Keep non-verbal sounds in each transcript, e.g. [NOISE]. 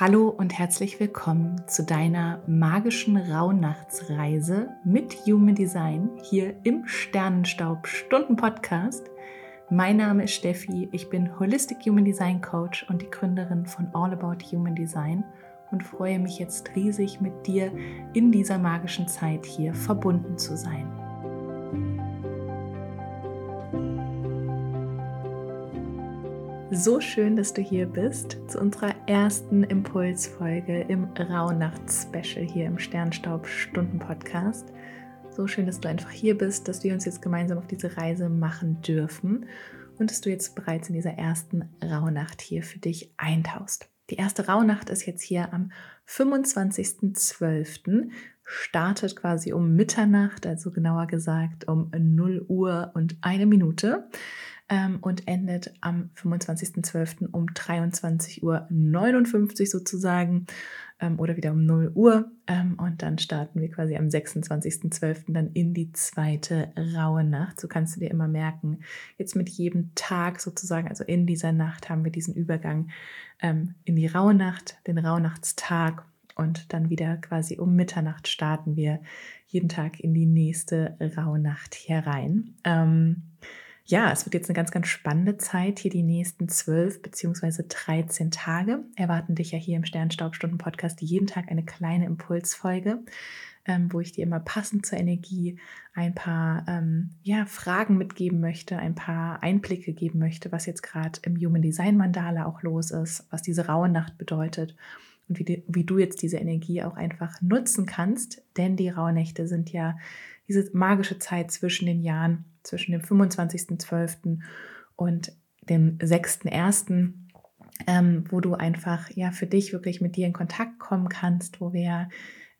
Hallo und herzlich willkommen zu deiner magischen Rauhnachtsreise mit Human Design hier im Sternenstaub Stunden Podcast. Mein Name ist Steffi, ich bin Holistic Human Design Coach und die Gründerin von All About Human Design und freue mich jetzt riesig mit dir in dieser magischen Zeit hier verbunden zu sein. So schön, dass du hier bist zu unserer ersten Impulsfolge im Rauhnacht-Special hier im Sternstaub-Stunden-Podcast. So schön, dass du einfach hier bist, dass wir uns jetzt gemeinsam auf diese Reise machen dürfen und dass du jetzt bereits in dieser ersten Rauhnacht hier für dich eintauchst. Die erste Rauhnacht ist jetzt hier am 25.12. startet quasi um Mitternacht, also genauer gesagt um 0 Uhr und eine Minute ähm, und endet am 25.12. um 23.59 Uhr sozusagen ähm, oder wieder um 0 Uhr. Ähm, und dann starten wir quasi am 26.12. dann in die zweite raue Nacht. So kannst du dir immer merken, jetzt mit jedem Tag sozusagen, also in dieser Nacht haben wir diesen Übergang ähm, in die raue Nacht, den Rauhnachtstag und dann wieder quasi um Mitternacht starten wir jeden Tag in die nächste Rauhnacht herein. Ähm, ja, es wird jetzt eine ganz, ganz spannende Zeit. Hier die nächsten zwölf beziehungsweise 13 Tage erwarten dich ja hier im Sternstaubstunden-Podcast jeden Tag eine kleine Impulsfolge, ähm, wo ich dir immer passend zur Energie ein paar ähm, ja, Fragen mitgeben möchte, ein paar Einblicke geben möchte, was jetzt gerade im Human Design Mandala auch los ist, was diese raue Nacht bedeutet und wie, die, wie du jetzt diese Energie auch einfach nutzen kannst. Denn die Rauhnächte sind ja diese magische Zeit zwischen den Jahren zwischen dem 25.12. und dem 6.1., ähm, wo du einfach ja für dich wirklich mit dir in Kontakt kommen kannst, wo wir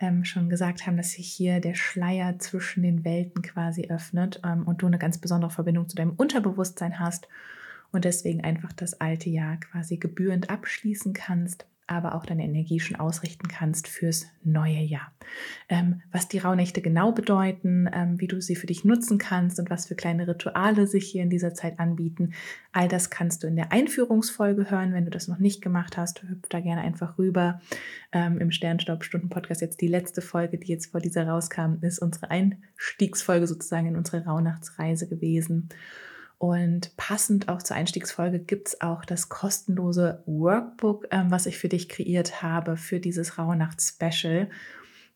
ähm, schon gesagt haben, dass sich hier der Schleier zwischen den Welten quasi öffnet ähm, und du eine ganz besondere Verbindung zu deinem Unterbewusstsein hast und deswegen einfach das alte Jahr quasi gebührend abschließen kannst aber auch deine Energie schon ausrichten kannst fürs neue Jahr. Ähm, was die Rauhnächte genau bedeuten, ähm, wie du sie für dich nutzen kannst und was für kleine Rituale sich hier in dieser Zeit anbieten, all das kannst du in der Einführungsfolge hören. Wenn du das noch nicht gemacht hast, hüpf da gerne einfach rüber. Ähm, Im Sternstaub-Stunden-Podcast jetzt die letzte Folge, die jetzt vor dieser rauskam, ist unsere Einstiegsfolge sozusagen in unsere Rauhnachtsreise gewesen. Und passend auch zur Einstiegsfolge gibt es auch das kostenlose Workbook, ähm, was ich für dich kreiert habe für dieses Rauhnacht-Special,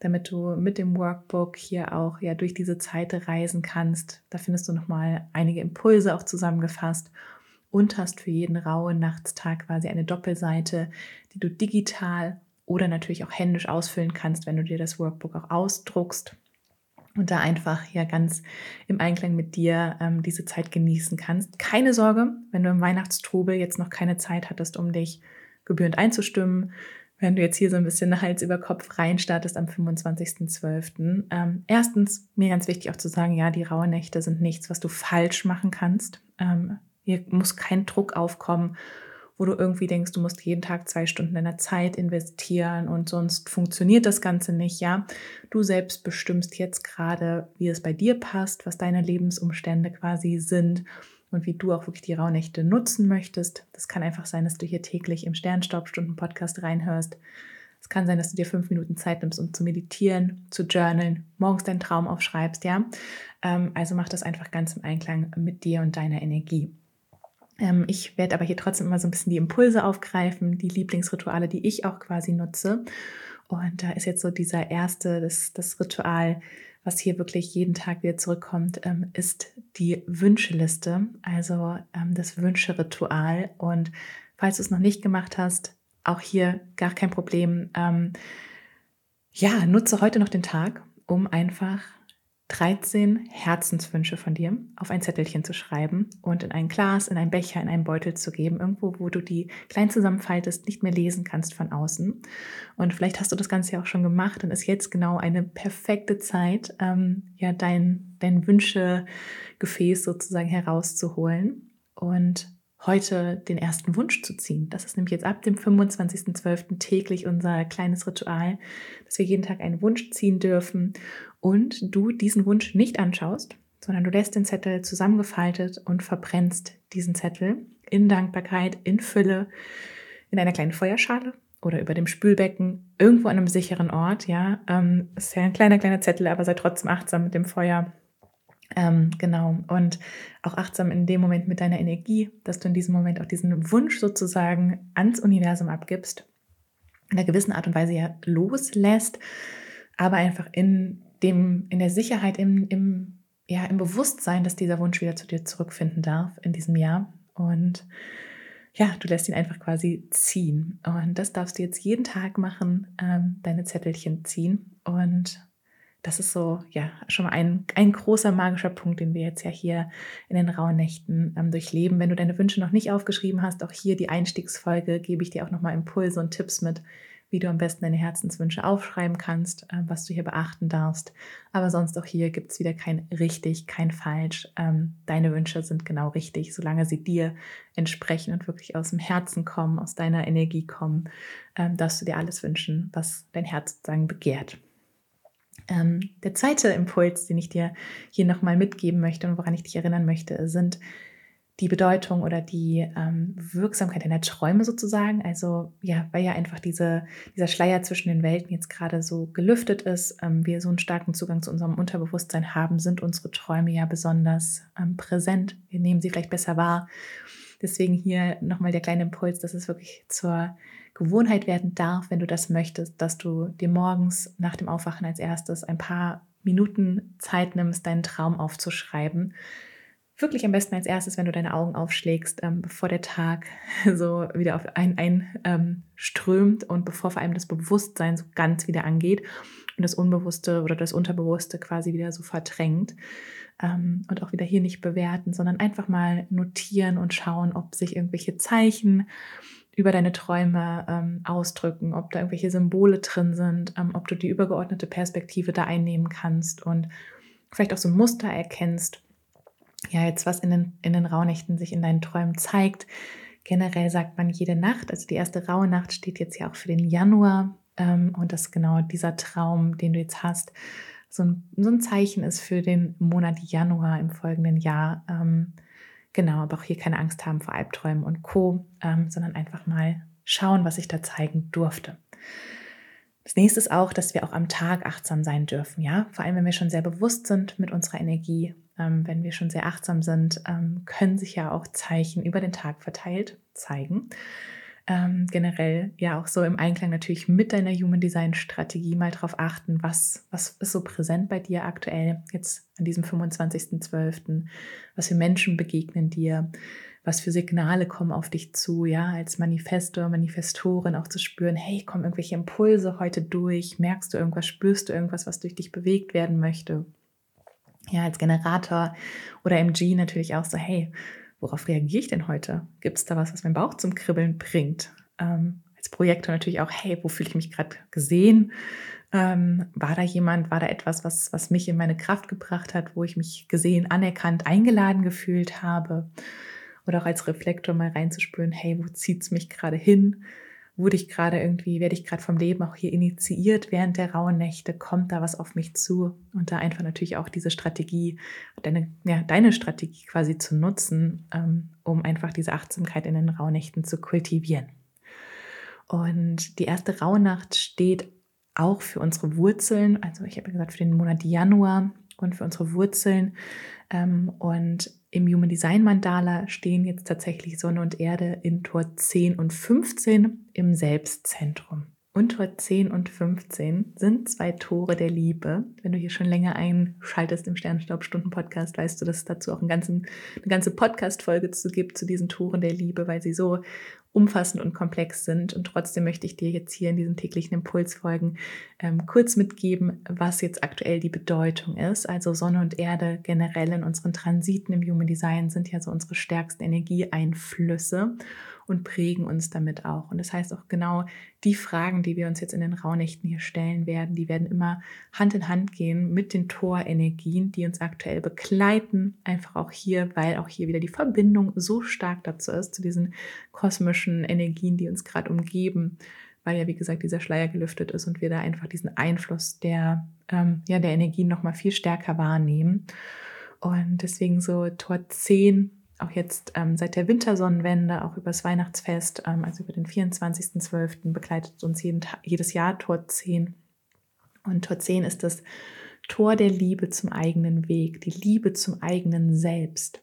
damit du mit dem Workbook hier auch ja durch diese Zeit reisen kannst. Da findest du nochmal einige Impulse auch zusammengefasst und hast für jeden rauen Nachtstag quasi eine Doppelseite, die du digital oder natürlich auch händisch ausfüllen kannst, wenn du dir das Workbook auch ausdruckst und da einfach ja ganz im Einklang mit dir ähm, diese Zeit genießen kannst. Keine Sorge, wenn du im Weihnachtstrubel jetzt noch keine Zeit hattest, um dich gebührend einzustimmen, wenn du jetzt hier so ein bisschen Hals über Kopf reinstartest am 25.12. Ähm, erstens, mir ganz wichtig auch zu sagen, ja, die rauen Nächte sind nichts, was du falsch machen kannst. Ähm, hier muss kein Druck aufkommen wo du irgendwie denkst, du musst jeden Tag zwei Stunden deiner Zeit investieren und sonst funktioniert das Ganze nicht, ja. Du selbst bestimmst jetzt gerade, wie es bei dir passt, was deine Lebensumstände quasi sind und wie du auch wirklich die Rauhnächte nutzen möchtest. Das kann einfach sein, dass du hier täglich im Sternstaubstunden-Podcast reinhörst. Es kann sein, dass du dir fünf Minuten Zeit nimmst, um zu meditieren, zu journalen, morgens deinen Traum aufschreibst, ja. Ähm, also mach das einfach ganz im Einklang mit dir und deiner Energie. Ähm, ich werde aber hier trotzdem immer so ein bisschen die Impulse aufgreifen, die Lieblingsrituale, die ich auch quasi nutze. Und da ist jetzt so dieser erste, das, das Ritual, was hier wirklich jeden Tag wieder zurückkommt, ähm, ist die Wünscheliste, also ähm, das Wünscheritual. Und falls du es noch nicht gemacht hast, auch hier gar kein Problem. ja, nutze heute noch den Tag, um einfach 13 Herzenswünsche von dir auf ein Zettelchen zu schreiben und in ein Glas, in einen Becher, in einen Beutel zu geben, irgendwo, wo du die klein zusammenfaltest, nicht mehr lesen kannst von außen. Und vielleicht hast du das Ganze ja auch schon gemacht und ist jetzt genau eine perfekte Zeit, ähm, ja, dein, dein Wünschegefäß sozusagen herauszuholen und heute den ersten Wunsch zu ziehen. Das ist nämlich jetzt ab dem 25.12. täglich unser kleines Ritual, dass wir jeden Tag einen Wunsch ziehen dürfen und du diesen Wunsch nicht anschaust, sondern du lässt den Zettel zusammengefaltet und verbrennst diesen Zettel in Dankbarkeit, in Fülle, in einer kleinen Feuerschale oder über dem Spülbecken, irgendwo an einem sicheren Ort, ja. Ähm, ist ja ein kleiner, kleiner Zettel, aber sei trotzdem achtsam mit dem Feuer. Ähm, genau. Und auch achtsam in dem Moment mit deiner Energie, dass du in diesem Moment auch diesen Wunsch sozusagen ans Universum abgibst, in einer gewissen Art und Weise ja loslässt, aber einfach in dem, in der Sicherheit, im, im, ja, im Bewusstsein, dass dieser Wunsch wieder zu dir zurückfinden darf in diesem Jahr. Und ja, du lässt ihn einfach quasi ziehen. Und das darfst du jetzt jeden Tag machen, ähm, deine Zettelchen ziehen. Und das ist so, ja, schon mal ein, ein großer magischer Punkt, den wir jetzt ja hier in den rauen Nächten ähm, durchleben. Wenn du deine Wünsche noch nicht aufgeschrieben hast, auch hier die Einstiegsfolge, gebe ich dir auch nochmal Impulse und Tipps mit, wie du am besten deine Herzenswünsche aufschreiben kannst, äh, was du hier beachten darfst. Aber sonst auch hier gibt es wieder kein richtig, kein falsch. Ähm, deine Wünsche sind genau richtig, solange sie dir entsprechen und wirklich aus dem Herzen kommen, aus deiner Energie kommen, ähm, darfst du dir alles wünschen, was dein Herz sozusagen begehrt. Ähm, der zweite Impuls, den ich dir hier nochmal mitgeben möchte und woran ich dich erinnern möchte, sind die Bedeutung oder die ähm, Wirksamkeit deiner Träume sozusagen. Also ja, weil ja einfach diese, dieser Schleier zwischen den Welten jetzt gerade so gelüftet ist, ähm, wir so einen starken Zugang zu unserem Unterbewusstsein haben, sind unsere Träume ja besonders ähm, präsent. Wir nehmen sie vielleicht besser wahr. Deswegen hier nochmal der kleine Impuls, dass es wirklich zur Gewohnheit werden darf, wenn du das möchtest, dass du dir morgens nach dem Aufwachen als erstes ein paar Minuten Zeit nimmst, deinen Traum aufzuschreiben. Wirklich am besten als erstes, wenn du deine Augen aufschlägst, ähm, bevor der Tag [LAUGHS] so wieder auf einen einströmt ähm, und bevor vor allem das Bewusstsein so ganz wieder angeht und das Unbewusste oder das Unterbewusste quasi wieder so verdrängt. Ähm, und auch wieder hier nicht bewerten, sondern einfach mal notieren und schauen, ob sich irgendwelche Zeichen über deine Träume ähm, ausdrücken, ob da irgendwelche Symbole drin sind, ähm, ob du die übergeordnete Perspektive da einnehmen kannst und vielleicht auch so ein Muster erkennst ja, jetzt was in den, in den Rauhnächten sich in deinen Träumen zeigt. Generell sagt man jede Nacht, also die erste raue Nacht steht jetzt ja auch für den Januar und das genau dieser Traum, den du jetzt hast, so ein, so ein Zeichen ist für den Monat Januar im folgenden Jahr. Ähm, genau, aber auch hier keine Angst haben vor Albträumen und Co., ähm, sondern einfach mal schauen, was ich da zeigen durfte. Das nächste ist auch, dass wir auch am Tag achtsam sein dürfen, ja. Vor allem, wenn wir schon sehr bewusst sind mit unserer Energie, ähm, wenn wir schon sehr achtsam sind, ähm, können sich ja auch Zeichen über den Tag verteilt zeigen. Ähm, generell ja auch so im Einklang natürlich mit deiner Human Design Strategie mal darauf achten, was, was ist so präsent bei dir aktuell, jetzt an diesem 25.12., was für Menschen begegnen dir, was für Signale kommen auf dich zu, ja, als Manifestor, Manifestorin auch zu spüren, hey, kommen irgendwelche Impulse heute durch, merkst du irgendwas, spürst du irgendwas, was durch dich bewegt werden möchte. Ja, als Generator oder MG natürlich auch so, hey, worauf reagiere ich denn heute? Gibt es da was, was meinen Bauch zum Kribbeln bringt? Ähm, als Projektor natürlich auch, hey, wo fühle ich mich gerade gesehen? Ähm, war da jemand, war da etwas, was, was mich in meine Kraft gebracht hat, wo ich mich gesehen, anerkannt, eingeladen gefühlt habe? oder auch als Reflektor mal reinzuspüren, hey, wo zieht es mich gerade hin? Wurde ich gerade irgendwie, werde ich gerade vom Leben auch hier initiiert während der rauen Nächte? Kommt da was auf mich zu? Und da einfach natürlich auch diese Strategie, deine, ja, deine Strategie quasi zu nutzen, ähm, um einfach diese Achtsamkeit in den Rauhnächten zu kultivieren. Und die erste Rauhnacht steht auch für unsere Wurzeln, also ich habe gesagt, für den Monat Januar und für unsere Wurzeln. Ähm, und im Human Design Mandala stehen jetzt tatsächlich Sonne und Erde in Tor 10 und 15 im Selbstzentrum. Und Tor 10 und 15 sind zwei Tore der Liebe. Wenn du hier schon länger einschaltest im Sternstaubstunden-Podcast, weißt du, dass es dazu auch einen ganzen, eine ganze Podcast-Folge zu gibt, zu diesen Toren der Liebe, weil sie so umfassend und komplex sind. Und trotzdem möchte ich dir jetzt hier in diesen täglichen Impulsfolgen ähm, kurz mitgeben, was jetzt aktuell die Bedeutung ist. Also Sonne und Erde generell in unseren Transiten im Human Design sind ja so unsere stärksten Energieeinflüsse und prägen uns damit auch. Und das heißt auch genau die Fragen, die wir uns jetzt in den Rauhnächten hier stellen werden, die werden immer Hand in Hand gehen mit den Torenergien, die uns aktuell begleiten. Einfach auch hier, weil auch hier wieder die Verbindung so stark dazu ist, zu diesen kosmischen Energien, die uns gerade umgeben, weil ja, wie gesagt, dieser Schleier gelüftet ist und wir da einfach diesen Einfluss der, ähm, ja, der Energien nochmal viel stärker wahrnehmen. Und deswegen so Tor 10 auch jetzt ähm, seit der Wintersonnenwende, auch übers Weihnachtsfest, ähm, also über den 24.12. begleitet uns jeden, jedes Jahr Tor 10. Und Tor 10 ist das Tor der Liebe zum eigenen Weg, die Liebe zum eigenen Selbst.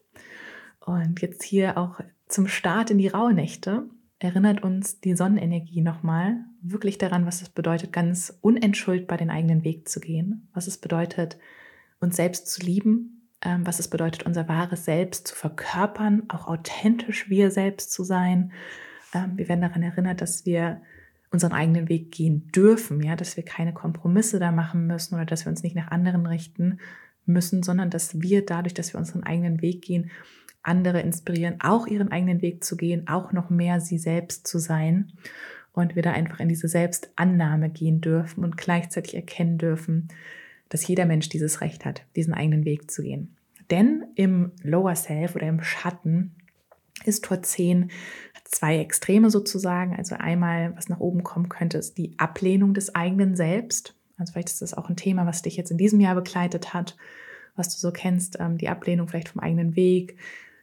Und jetzt hier auch zum Start in die Rauhnächte erinnert uns die Sonnenenergie nochmal wirklich daran, was es bedeutet, ganz unentschuldbar den eigenen Weg zu gehen, was es bedeutet, uns selbst zu lieben, was es bedeutet, unser wahres Selbst zu verkörpern, auch authentisch wir selbst zu sein. Ähm, wir werden daran erinnert, dass wir unseren eigenen Weg gehen dürfen, ja, dass wir keine Kompromisse da machen müssen oder dass wir uns nicht nach anderen richten müssen, sondern dass wir dadurch, dass wir unseren eigenen Weg gehen, andere inspirieren, auch ihren eigenen Weg zu gehen, auch noch mehr sie selbst zu sein und wir da einfach in diese Selbstannahme gehen dürfen und gleichzeitig erkennen dürfen, dass jeder Mensch dieses Recht hat, diesen eigenen Weg zu gehen. Denn im Lower Self oder im Schatten ist Tor 10 zwei Extreme sozusagen. Also einmal, was nach oben kommen könnte, ist die Ablehnung des eigenen Selbst. Also vielleicht ist das auch ein Thema, was dich jetzt in diesem Jahr begleitet hat, was du so kennst, ähm, die Ablehnung vielleicht vom eigenen Weg.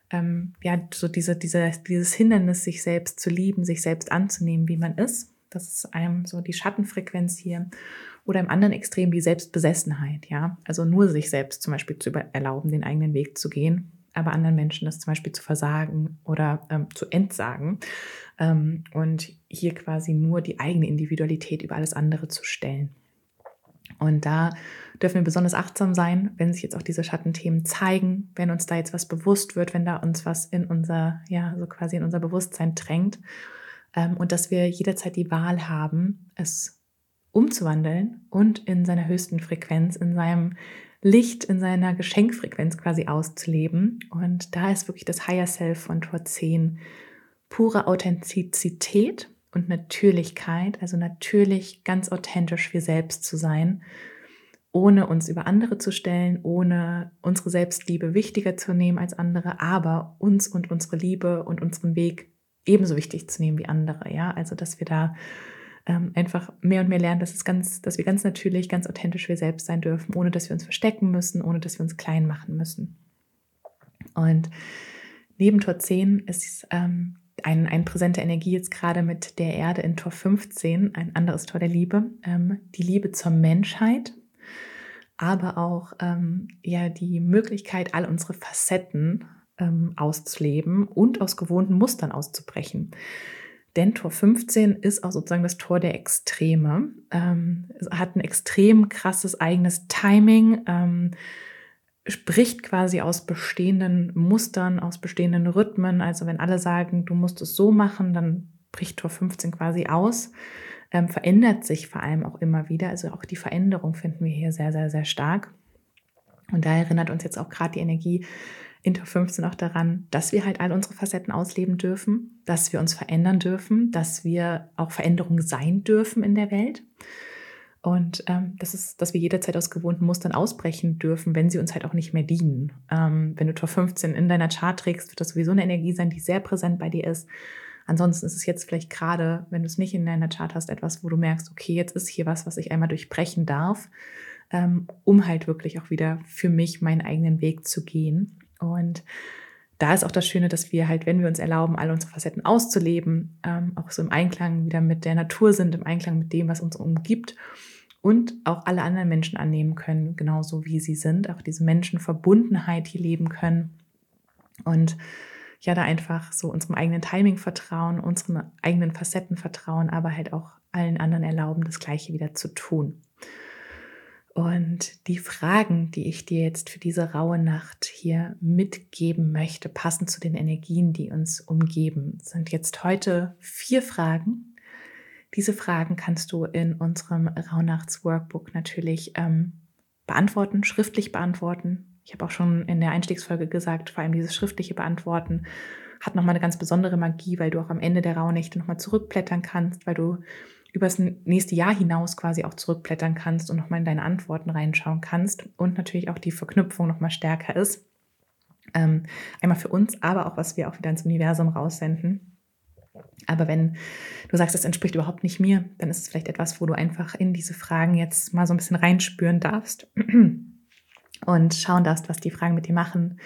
Ähm, ja, so diese, diese, dieses Hindernis, sich selbst zu lieben, sich selbst anzunehmen, wie man ist. Das ist einem so die Schattenfrequenz hier. Oder im anderen Extrem die Selbstbesessenheit, ja. Also nur sich selbst zum Beispiel zu erlauben, den eigenen Weg zu gehen aber anderen Menschen das zum Beispiel zu versagen oder ähm, zu entsagen ähm, und hier quasi nur die eigene Individualität über alles andere zu stellen. Und da dürfen wir besonders achtsam sein, wenn sich jetzt auch diese Schattenthemen zeigen, wenn uns da jetzt was bewusst wird, wenn da uns was in unser, ja, so quasi in unser Bewusstsein drängt. Ähm, und dass wir jederzeit die Wahl haben, es umzuwandeln und in seiner höchsten Frequenz, in seinem Licht in seiner Geschenkfrequenz quasi auszuleben. Und da ist wirklich das Higher Self von Tor 10 pure Authentizität und Natürlichkeit, also natürlich ganz authentisch wir selbst zu sein, ohne uns über andere zu stellen, ohne unsere Selbstliebe wichtiger zu nehmen als andere, aber uns und unsere Liebe und unseren Weg ebenso wichtig zu nehmen wie andere. Ja, also dass wir da ähm, einfach mehr und mehr lernen, dass, es ganz, dass wir ganz natürlich, ganz authentisch wir selbst sein dürfen, ohne dass wir uns verstecken müssen, ohne dass wir uns klein machen müssen. Und neben Tor 10 ist ähm, ein, eine präsente Energie jetzt gerade mit der Erde in Tor 15, ein anderes Tor der Liebe, ähm, die Liebe zur Menschheit, aber auch ähm, ja die Möglichkeit, all unsere Facetten ähm, auszuleben und aus gewohnten Mustern auszubrechen. Denn Tor 15 ist auch sozusagen das Tor der Extreme. Ähm, hat ein extrem krasses eigenes Timing, ähm, spricht quasi aus bestehenden Mustern, aus bestehenden Rhythmen. Also wenn alle sagen, du musst es so machen, dann bricht Tor 15 quasi aus. Ähm, verändert sich vor allem auch immer wieder. Also auch die Veränderung finden wir hier sehr, sehr, sehr stark. Und da erinnert uns jetzt auch gerade die Energie Inter 15 auch daran, dass wir halt all unsere Facetten ausleben dürfen, dass wir uns verändern dürfen, dass wir auch Veränderungen sein dürfen in der Welt. Und ähm, das ist, dass wir jederzeit aus gewohnten Mustern ausbrechen dürfen, wenn sie uns halt auch nicht mehr dienen. Ähm, wenn du Tor 15 in deiner Chart trägst, wird das sowieso eine Energie sein, die sehr präsent bei dir ist. Ansonsten ist es jetzt vielleicht gerade, wenn du es nicht in deiner Chart hast, etwas, wo du merkst, okay, jetzt ist hier was, was ich einmal durchbrechen darf, ähm, um halt wirklich auch wieder für mich meinen eigenen Weg zu gehen. Und da ist auch das Schöne, dass wir halt, wenn wir uns erlauben, alle unsere Facetten auszuleben, ähm, auch so im Einklang wieder mit der Natur sind, im Einklang mit dem, was uns umgibt und auch alle anderen Menschen annehmen können, genauso wie sie sind, auch diese Menschenverbundenheit hier leben können und ja, da einfach so unserem eigenen Timing vertrauen, unseren eigenen Facetten vertrauen, aber halt auch allen anderen erlauben, das Gleiche wieder zu tun. Und die Fragen, die ich dir jetzt für diese raue Nacht hier mitgeben möchte, passend zu den Energien, die uns umgeben, sind jetzt heute vier Fragen. Diese Fragen kannst du in unserem Rauhnachts-Workbook natürlich ähm, beantworten, schriftlich beantworten. Ich habe auch schon in der Einstiegsfolge gesagt, vor allem dieses schriftliche Beantworten hat nochmal eine ganz besondere Magie, weil du auch am Ende der Rauhnächte nochmal zurückblättern kannst, weil du über das nächste Jahr hinaus quasi auch zurückblättern kannst und nochmal in deine Antworten reinschauen kannst und natürlich auch die Verknüpfung nochmal stärker ist. Ähm, einmal für uns, aber auch was wir auch wieder ins Universum raussenden. Aber wenn du sagst, das entspricht überhaupt nicht mir, dann ist es vielleicht etwas, wo du einfach in diese Fragen jetzt mal so ein bisschen reinspüren darfst [CLEARS THROAT] und schauen darfst, was die Fragen mit dir machen,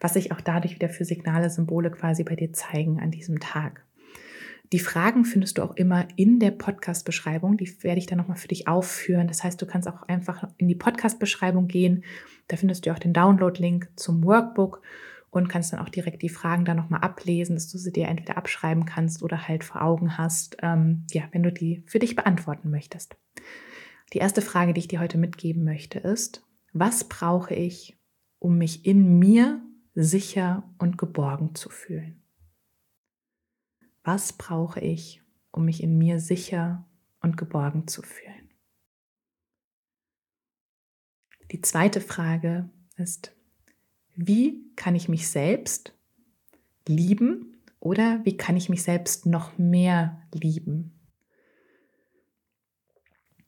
was sich auch dadurch wieder für Signale, Symbole quasi bei dir zeigen an diesem Tag. Die Fragen findest du auch immer in der Podcast-Beschreibung. Die werde ich dann nochmal für dich aufführen. Das heißt, du kannst auch einfach in die Podcast-Beschreibung gehen. Da findest du auch den Download-Link zum Workbook und kannst dann auch direkt die Fragen da nochmal ablesen, dass du sie dir entweder abschreiben kannst oder halt vor Augen hast, ähm, ja, wenn du die für dich beantworten möchtest. Die erste Frage, die ich dir heute mitgeben möchte, ist, was brauche ich, um mich in mir sicher und geborgen zu fühlen? Was brauche ich, um mich in mir sicher und geborgen zu fühlen? Die zweite Frage ist, wie kann ich mich selbst lieben oder wie kann ich mich selbst noch mehr lieben?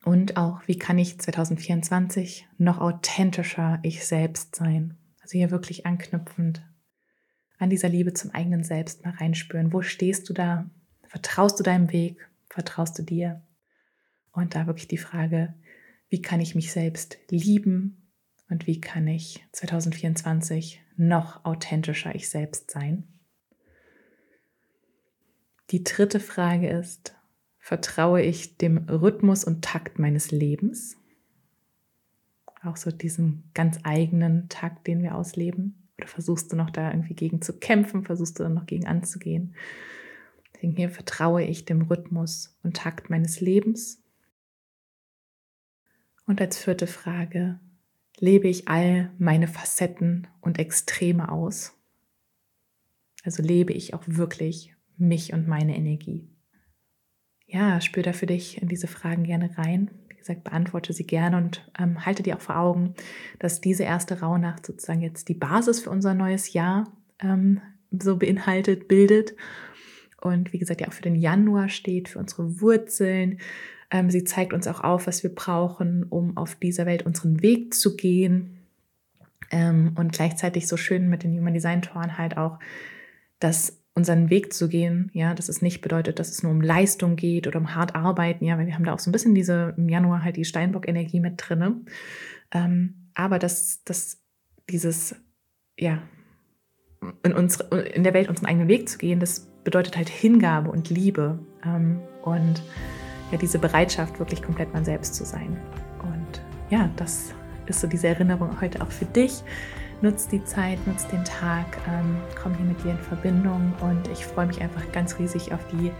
Und auch, wie kann ich 2024 noch authentischer ich selbst sein? Also hier wirklich anknüpfend an dieser Liebe zum eigenen Selbst mal reinspüren. Wo stehst du da? Vertraust du deinem Weg? Vertraust du dir? Und da wirklich die Frage, wie kann ich mich selbst lieben und wie kann ich 2024 noch authentischer ich selbst sein? Die dritte Frage ist, vertraue ich dem Rhythmus und Takt meines Lebens? Auch so diesem ganz eigenen Takt, den wir ausleben. Oder versuchst du noch da irgendwie gegen zu kämpfen? Versuchst du dann noch gegen anzugehen? Deswegen hier vertraue ich dem Rhythmus und Takt meines Lebens. Und als vierte Frage, lebe ich all meine Facetten und Extreme aus? Also lebe ich auch wirklich mich und meine Energie? Ja, spür da für dich in diese Fragen gerne rein gesagt, beantworte sie gerne und ähm, halte dir auch vor Augen, dass diese erste Rauhnacht sozusagen jetzt die Basis für unser neues Jahr ähm, so beinhaltet, bildet. Und wie gesagt, ja auch für den Januar steht, für unsere Wurzeln. Ähm, sie zeigt uns auch auf, was wir brauchen, um auf dieser Welt unseren Weg zu gehen. Ähm, und gleichzeitig so schön mit den Human Design Toren halt auch, dass unseren Weg zu gehen, ja, dass es nicht bedeutet, dass es nur um Leistung geht oder um hart arbeiten, ja, weil wir haben da auch so ein bisschen diese im Januar halt die Steinbock-Energie mit drinne. Ähm, aber dass, dass dieses, ja, in, unsere, in der Welt unseren eigenen Weg zu gehen, das bedeutet halt Hingabe und Liebe ähm, und ja, diese Bereitschaft, wirklich komplett man selbst zu sein. Und ja, das ist so diese Erinnerung heute auch für dich nutz die Zeit, nutz den Tag, ähm, komm hier mit dir in Verbindung und ich freue mich einfach ganz riesig auf die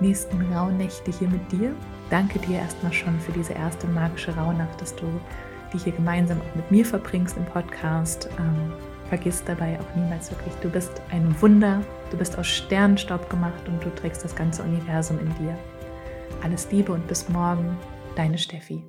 nächsten Rauhnächte hier mit dir. Danke dir erstmal schon für diese erste magische Rauhnacht, dass du die hier gemeinsam auch mit mir verbringst im Podcast. Ähm, vergiss dabei auch niemals wirklich, du bist ein Wunder, du bist aus Sternenstaub gemacht und du trägst das ganze Universum in dir. Alles Liebe und bis morgen, deine Steffi.